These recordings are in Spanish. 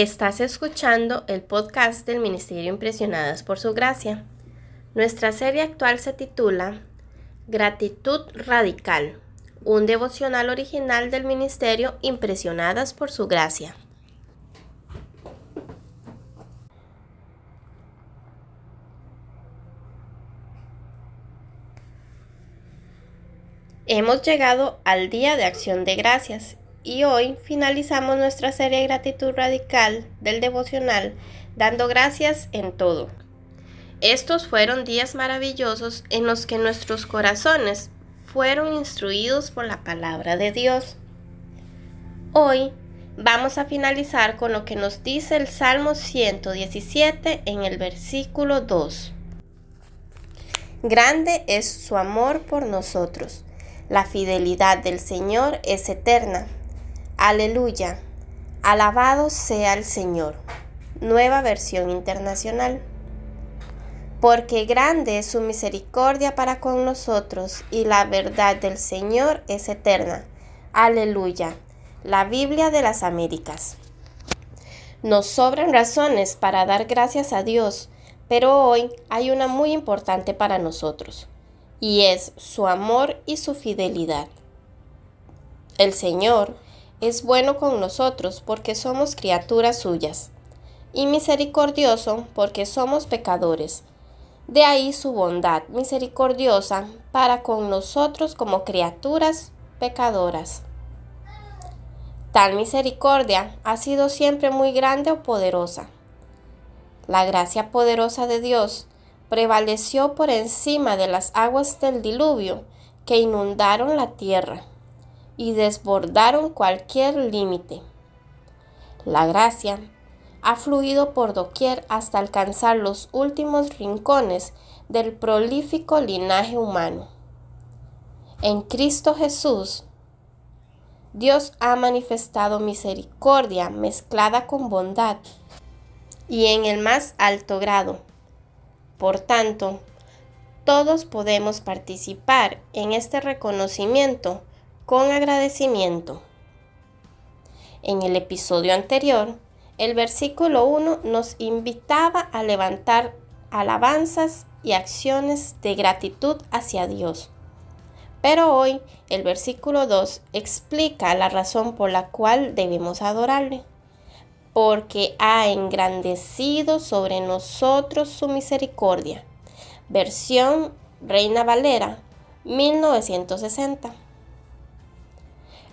Estás escuchando el podcast del Ministerio Impresionadas por Su Gracia. Nuestra serie actual se titula Gratitud Radical, un devocional original del Ministerio Impresionadas por Su Gracia. Hemos llegado al Día de Acción de Gracias y hoy finalizamos nuestra serie Gratitud Radical del devocional dando gracias en todo. Estos fueron días maravillosos en los que nuestros corazones fueron instruidos por la palabra de Dios. Hoy vamos a finalizar con lo que nos dice el Salmo 117 en el versículo 2. Grande es su amor por nosotros. La fidelidad del Señor es eterna. Aleluya. Alabado sea el Señor. Nueva versión internacional. Porque grande es su misericordia para con nosotros y la verdad del Señor es eterna. Aleluya. La Biblia de las Américas. Nos sobran razones para dar gracias a Dios, pero hoy hay una muy importante para nosotros, y es su amor y su fidelidad. El Señor es bueno con nosotros porque somos criaturas suyas, y misericordioso porque somos pecadores. De ahí su bondad misericordiosa para con nosotros como criaturas pecadoras. Tal misericordia ha sido siempre muy grande o poderosa. La gracia poderosa de Dios prevaleció por encima de las aguas del diluvio que inundaron la tierra y desbordaron cualquier límite. La gracia ha fluido por doquier hasta alcanzar los últimos rincones del prolífico linaje humano. En Cristo Jesús, Dios ha manifestado misericordia mezclada con bondad y en el más alto grado. Por tanto, todos podemos participar en este reconocimiento con agradecimiento. En el episodio anterior, el versículo 1 nos invitaba a levantar alabanzas y acciones de gratitud hacia Dios. Pero hoy el versículo 2 explica la razón por la cual debemos adorarle. Porque ha engrandecido sobre nosotros su misericordia. Versión Reina Valera 1960.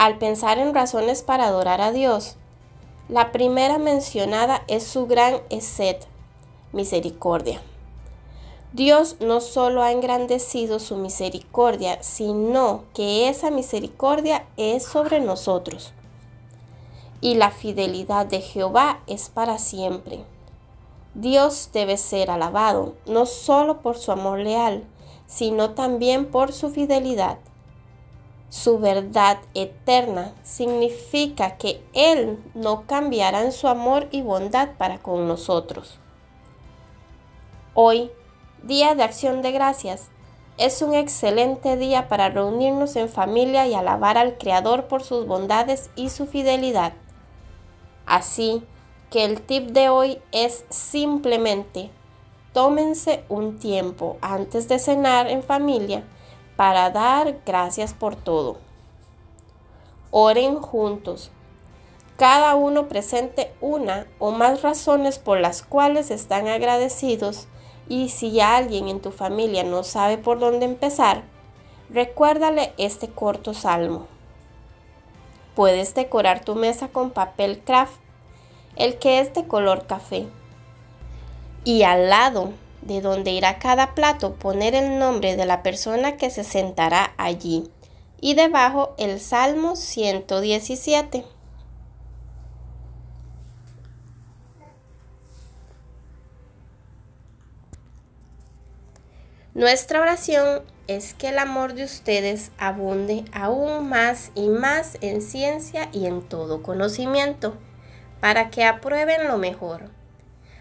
Al pensar en razones para adorar a Dios, la primera mencionada es su gran eset, misericordia. Dios no solo ha engrandecido su misericordia, sino que esa misericordia es sobre nosotros. Y la fidelidad de Jehová es para siempre. Dios debe ser alabado no solo por su amor leal, sino también por su fidelidad. Su verdad eterna significa que Él no cambiará en su amor y bondad para con nosotros. Hoy, Día de Acción de Gracias, es un excelente día para reunirnos en familia y alabar al Creador por sus bondades y su fidelidad. Así que el tip de hoy es simplemente tómense un tiempo antes de cenar en familia para dar gracias por todo. Oren juntos. Cada uno presente una o más razones por las cuales están agradecidos y si alguien en tu familia no sabe por dónde empezar, recuérdale este corto salmo. Puedes decorar tu mesa con papel craft, el que es de color café. Y al lado de donde irá cada plato poner el nombre de la persona que se sentará allí y debajo el Salmo 117. Nuestra oración es que el amor de ustedes abunde aún más y más en ciencia y en todo conocimiento, para que aprueben lo mejor